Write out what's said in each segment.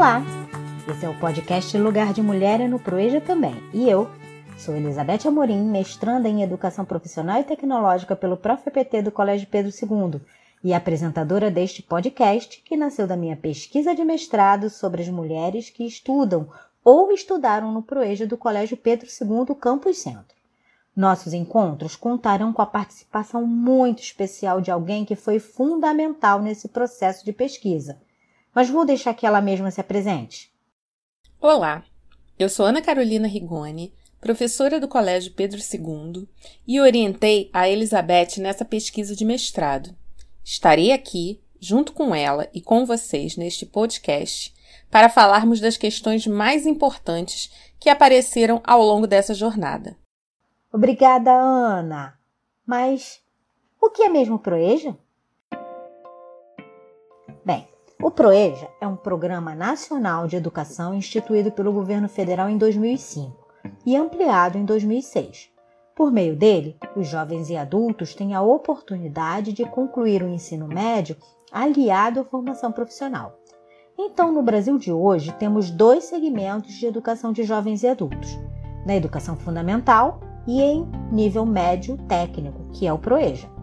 Olá! Esse é o podcast Lugar de Mulher é no Proeja também. E eu sou Elizabeth Amorim, mestranda em Educação Profissional e Tecnológica pelo ProfPT do Colégio Pedro II e apresentadora deste podcast que nasceu da minha pesquisa de mestrado sobre as mulheres que estudam ou estudaram no Proeja do Colégio Pedro II Campus Centro. Nossos encontros contarão com a participação muito especial de alguém que foi fundamental nesse processo de pesquisa. Mas vou deixar que ela mesma se apresente. Olá, eu sou Ana Carolina Rigoni, professora do Colégio Pedro II, e orientei a Elizabeth nessa pesquisa de mestrado. Estarei aqui, junto com ela e com vocês neste podcast, para falarmos das questões mais importantes que apareceram ao longo dessa jornada. Obrigada, Ana. Mas o que é mesmo Proeja? Bem, o Proeja é um programa nacional de educação instituído pelo governo federal em 2005 e ampliado em 2006. Por meio dele, os jovens e adultos têm a oportunidade de concluir o ensino médio aliado à formação profissional. Então, no Brasil de hoje, temos dois segmentos de educação de jovens e adultos: na educação fundamental e em nível médio técnico, que é o Proeja.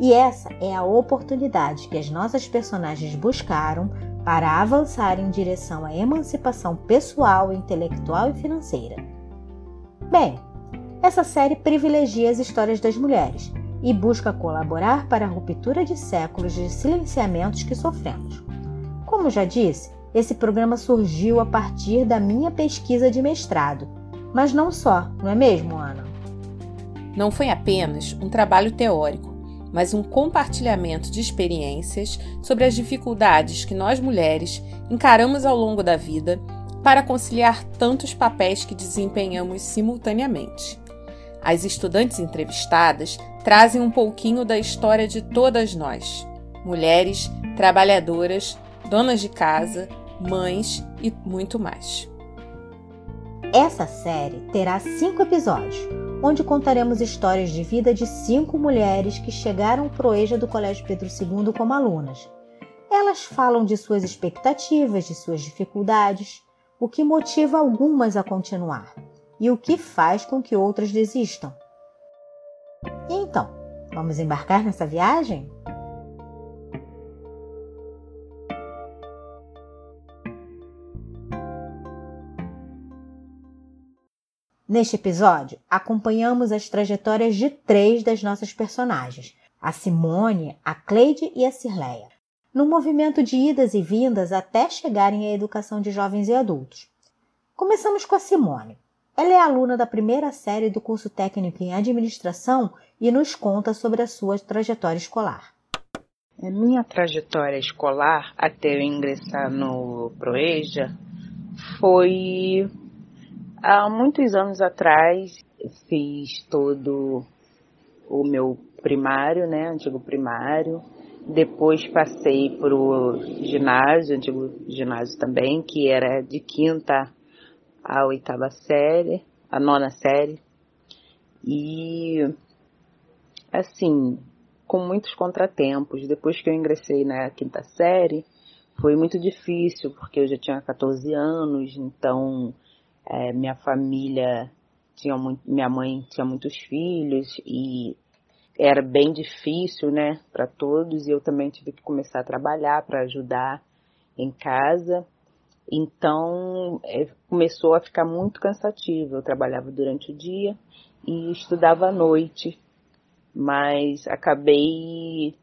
E essa é a oportunidade que as nossas personagens buscaram para avançar em direção à emancipação pessoal, intelectual e financeira. Bem, essa série privilegia as histórias das mulheres e busca colaborar para a ruptura de séculos de silenciamentos que sofremos. Como já disse, esse programa surgiu a partir da minha pesquisa de mestrado, mas não só, não é mesmo, Ana? Não foi apenas um trabalho teórico, mas um compartilhamento de experiências sobre as dificuldades que nós mulheres encaramos ao longo da vida para conciliar tantos papéis que desempenhamos simultaneamente. As estudantes entrevistadas trazem um pouquinho da história de todas nós, mulheres, trabalhadoras, donas de casa, mães e muito mais. Essa série terá cinco episódios, onde contaremos histórias de vida de cinco mulheres que chegaram pro EJA do Colégio Pedro II como alunas. Elas falam de suas expectativas, de suas dificuldades, o que motiva algumas a continuar e o que faz com que outras desistam. Então, vamos embarcar nessa viagem? Neste episódio, acompanhamos as trajetórias de três das nossas personagens, a Simone, a Cleide e a Cirleia, no movimento de idas e vindas até chegarem à educação de jovens e adultos. Começamos com a Simone. Ela é aluna da primeira série do curso técnico em administração e nos conta sobre a sua trajetória escolar. A minha trajetória escolar até eu ingressar no Proeja foi Há muitos anos atrás, fiz todo o meu primário, né, antigo primário. Depois passei para o ginásio, antigo ginásio também, que era de quinta à oitava série, a nona série. E, assim, com muitos contratempos. Depois que eu ingressei na quinta série, foi muito difícil, porque eu já tinha 14 anos, então é, minha família tinha muito, minha mãe tinha muitos filhos e era bem difícil, né, para todos. E eu também tive que começar a trabalhar para ajudar em casa. Então é, começou a ficar muito cansativo. Eu trabalhava durante o dia e estudava à noite, mas acabei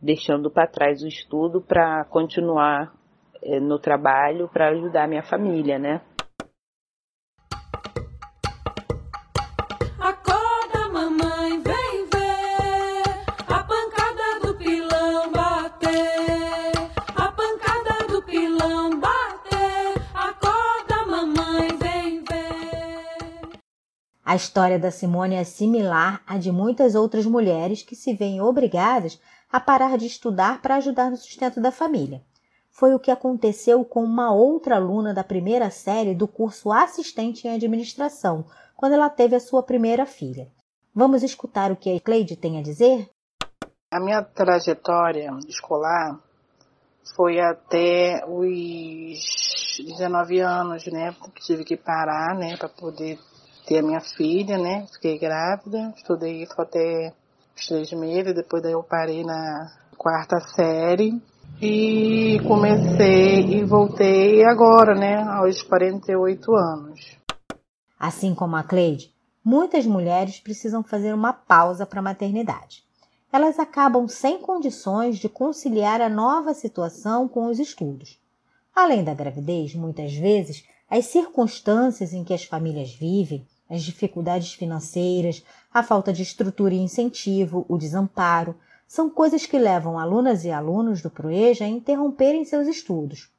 deixando para trás o estudo para continuar é, no trabalho para ajudar minha família, né? A história da Simone é similar à de muitas outras mulheres que se veem obrigadas a parar de estudar para ajudar no sustento da família. Foi o que aconteceu com uma outra aluna da primeira série do curso Assistente em Administração, quando ela teve a sua primeira filha. Vamos escutar o que a Cleide tem a dizer? A minha trajetória escolar foi até os 19 anos, né? Tive que parar, né, para poder ter a minha filha, né? Fiquei grávida, estudei isso até os três meses, depois daí eu parei na quarta série e comecei e voltei agora, né, aos 48 anos. Assim como a Cleide, muitas mulheres precisam fazer uma pausa para a maternidade. Elas acabam sem condições de conciliar a nova situação com os estudos. Além da gravidez, muitas vezes, as circunstâncias em que as famílias vivem, as dificuldades financeiras, a falta de estrutura e incentivo, o desamparo, são coisas que levam alunas e alunos do Proeja a interromperem seus estudos.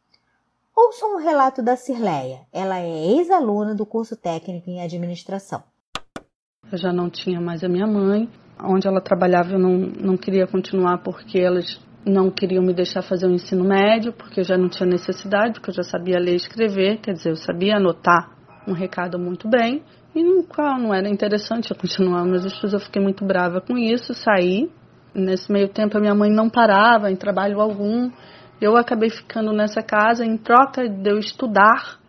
Ouça um relato da Cirleia. Ela é ex-aluna do curso técnico em administração. Eu já não tinha mais a minha mãe. Onde ela trabalhava eu não, não queria continuar porque elas não queriam me deixar fazer o ensino médio, porque eu já não tinha necessidade, porque eu já sabia ler e escrever, quer dizer, eu sabia anotar um recado muito bem, e no qual não era interessante eu continuar meus estudos. Eu fiquei muito brava com isso, saí. Nesse meio tempo a minha mãe não parava em trabalho algum. Eu acabei ficando nessa casa em troca de eu estudar.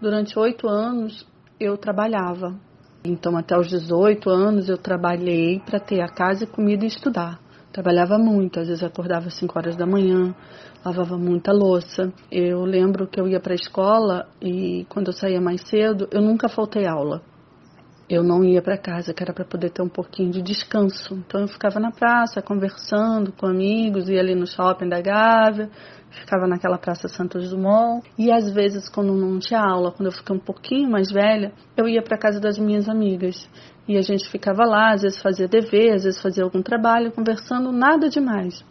Durante oito anos eu trabalhava. Então até os 18 anos eu trabalhei para ter a casa, comida e estudar. Trabalhava muito, às vezes acordava às 5 horas da manhã, lavava muita louça. Eu lembro que eu ia para a escola e quando eu saía mais cedo, eu nunca faltei aula eu não ia para casa, que era para poder ter um pouquinho de descanso. Então eu ficava na praça conversando com amigos, ia ali no shopping da Gávea, ficava naquela praça Santos Dumont. E às vezes, quando não tinha aula, quando eu fiquei um pouquinho mais velha, eu ia para casa das minhas amigas. E a gente ficava lá, às vezes fazia dever, às vezes fazia algum trabalho, conversando, nada demais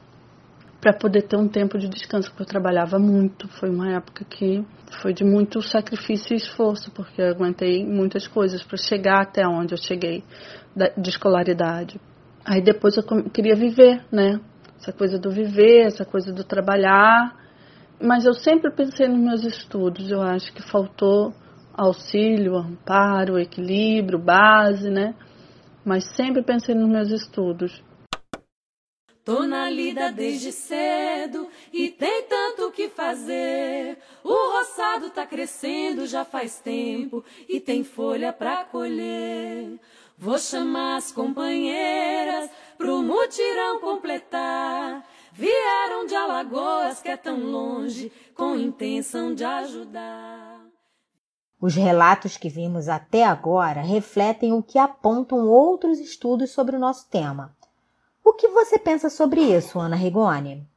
para poder ter um tempo de descanso, porque eu trabalhava muito. Foi uma época que foi de muito sacrifício e esforço, porque eu aguentei muitas coisas para chegar até onde eu cheguei de escolaridade. Aí depois eu queria viver, né? Essa coisa do viver, essa coisa do trabalhar. Mas eu sempre pensei nos meus estudos. Eu acho que faltou auxílio, amparo, equilíbrio, base, né? Mas sempre pensei nos meus estudos. Tô na lida desde cedo e tem tanto o que fazer. O roçado tá crescendo já faz tempo e tem folha pra colher. Vou chamar as companheiras pro mutirão completar. Vieram de Alagoas, que é tão longe, com intenção de ajudar. Os relatos que vimos até agora refletem o que apontam outros estudos sobre o nosso tema. O que você pensa sobre isso, Ana Rigoni?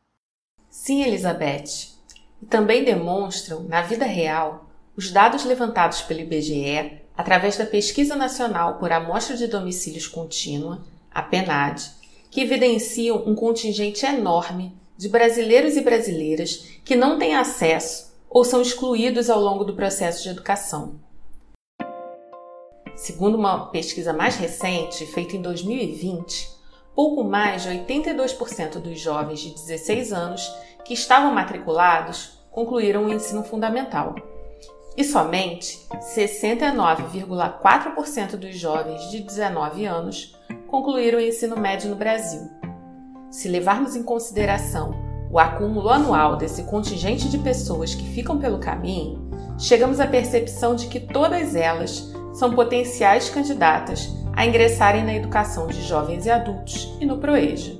Sim, Elizabeth. E também demonstram, na vida real, os dados levantados pelo IBGE através da Pesquisa Nacional por Amostra de Domicílios Contínua, a PENAD, que evidenciam um contingente enorme de brasileiros e brasileiras que não têm acesso ou são excluídos ao longo do processo de educação. Segundo uma pesquisa mais recente, feita em 2020, pouco mais de 82% dos jovens de 16 anos que estavam matriculados concluíram o ensino fundamental. E somente 69,4% dos jovens de 19 anos concluíram o ensino médio no Brasil. Se levarmos em consideração o acúmulo anual desse contingente de pessoas que ficam pelo caminho, chegamos à percepção de que todas elas são potenciais candidatas a ingressarem na educação de jovens e adultos e no PROEJA.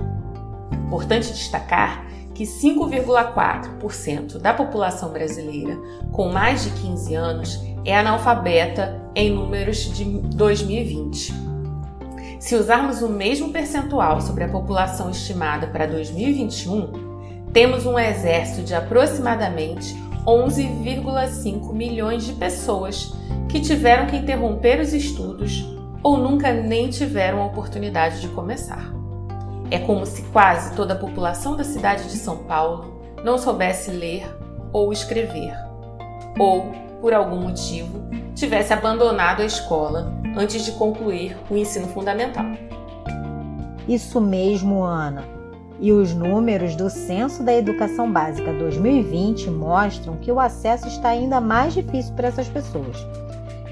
Importante destacar que 5,4% da população brasileira com mais de 15 anos é analfabeta em números de 2020. Se usarmos o mesmo percentual sobre a população estimada para 2021, temos um exército de aproximadamente 11,5 milhões de pessoas que tiveram que interromper os estudos ou nunca nem tiveram a oportunidade de começar. É como se quase toda a população da cidade de São Paulo não soubesse ler ou escrever, ou, por algum motivo, tivesse abandonado a escola antes de concluir o ensino fundamental. Isso mesmo, Ana. E os números do Censo da Educação Básica 2020 mostram que o acesso está ainda mais difícil para essas pessoas.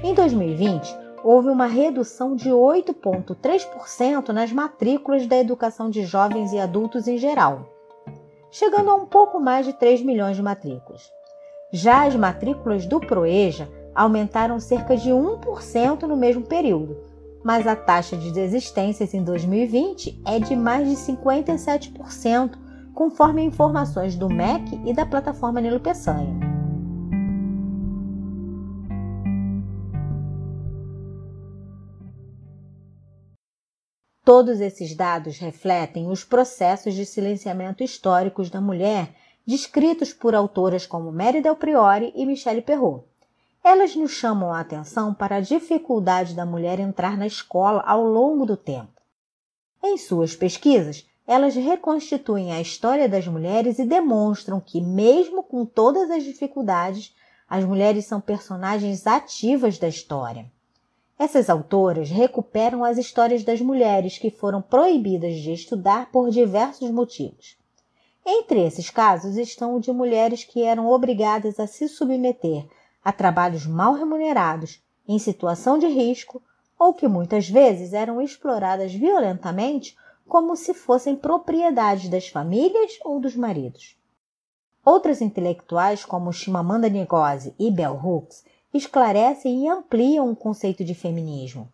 Em 2020, houve uma redução de 8,3% nas matrículas da educação de jovens e adultos em geral. chegando a um pouco mais de 3 milhões de matrículas. Já as matrículas do Proeja aumentaram cerca de 1% no mesmo período, mas a taxa de desistências em 2020 é de mais de 57%, conforme informações do MEC e da plataforma Nilo Peçanha. Todos esses dados refletem os processos de silenciamento históricos da mulher descritos por autoras como Mary Del Priori e Michelle Perrault. Elas nos chamam a atenção para a dificuldade da mulher entrar na escola ao longo do tempo. Em suas pesquisas, elas reconstituem a história das mulheres e demonstram que, mesmo com todas as dificuldades, as mulheres são personagens ativas da história. Essas autoras recuperam as histórias das mulheres que foram proibidas de estudar por diversos motivos. Entre esses casos estão o de mulheres que eram obrigadas a se submeter a trabalhos mal remunerados, em situação de risco, ou que muitas vezes eram exploradas violentamente como se fossem propriedades das famílias ou dos maridos. Outras intelectuais, como Chimamanda Ngozi e Bell Hooks, esclarecem e ampliam o conceito de feminismo.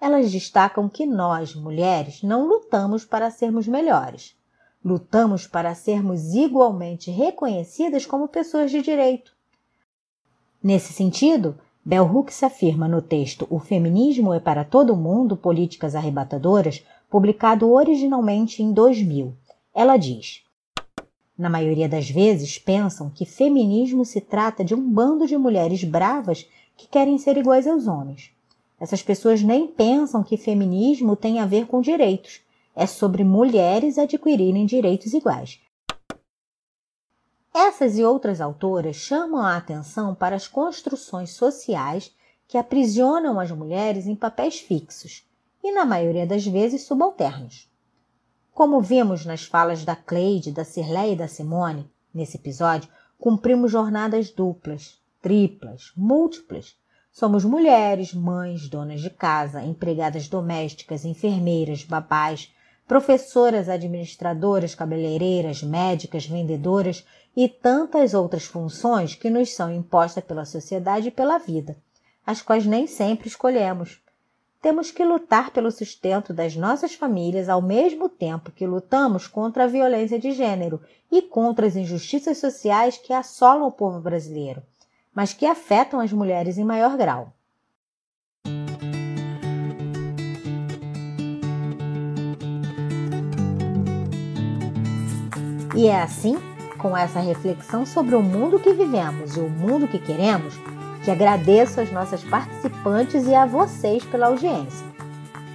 Elas destacam que nós, mulheres, não lutamos para sermos melhores. Lutamos para sermos igualmente reconhecidas como pessoas de direito. Nesse sentido, Bell Hooks afirma no texto O Feminismo é para todo mundo políticas arrebatadoras, publicado originalmente em 2000. Ela diz: na maioria das vezes, pensam que feminismo se trata de um bando de mulheres bravas que querem ser iguais aos homens. Essas pessoas nem pensam que feminismo tem a ver com direitos. É sobre mulheres adquirirem direitos iguais. Essas e outras autoras chamam a atenção para as construções sociais que aprisionam as mulheres em papéis fixos e, na maioria das vezes, subalternos. Como vimos nas falas da Cleide, da Cirlé e da Simone, nesse episódio, cumprimos jornadas duplas, triplas, múltiplas. Somos mulheres, mães, donas de casa, empregadas domésticas, enfermeiras, babás, professoras, administradoras, cabeleireiras, médicas, vendedoras e tantas outras funções que nos são impostas pela sociedade e pela vida, as quais nem sempre escolhemos temos que lutar pelo sustento das nossas famílias ao mesmo tempo que lutamos contra a violência de gênero e contra as injustiças sociais que assolam o povo brasileiro, mas que afetam as mulheres em maior grau. E é assim, com essa reflexão sobre o mundo que vivemos e o mundo que queremos, que agradeço às nossas participantes e a vocês pela audiência.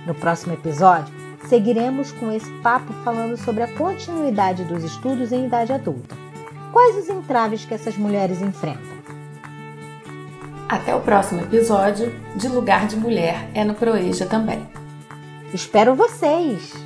No próximo episódio, seguiremos com esse papo falando sobre a continuidade dos estudos em idade adulta. Quais os entraves que essas mulheres enfrentam? Até o próximo episódio de Lugar de Mulher é no Proeja também. Espero vocês!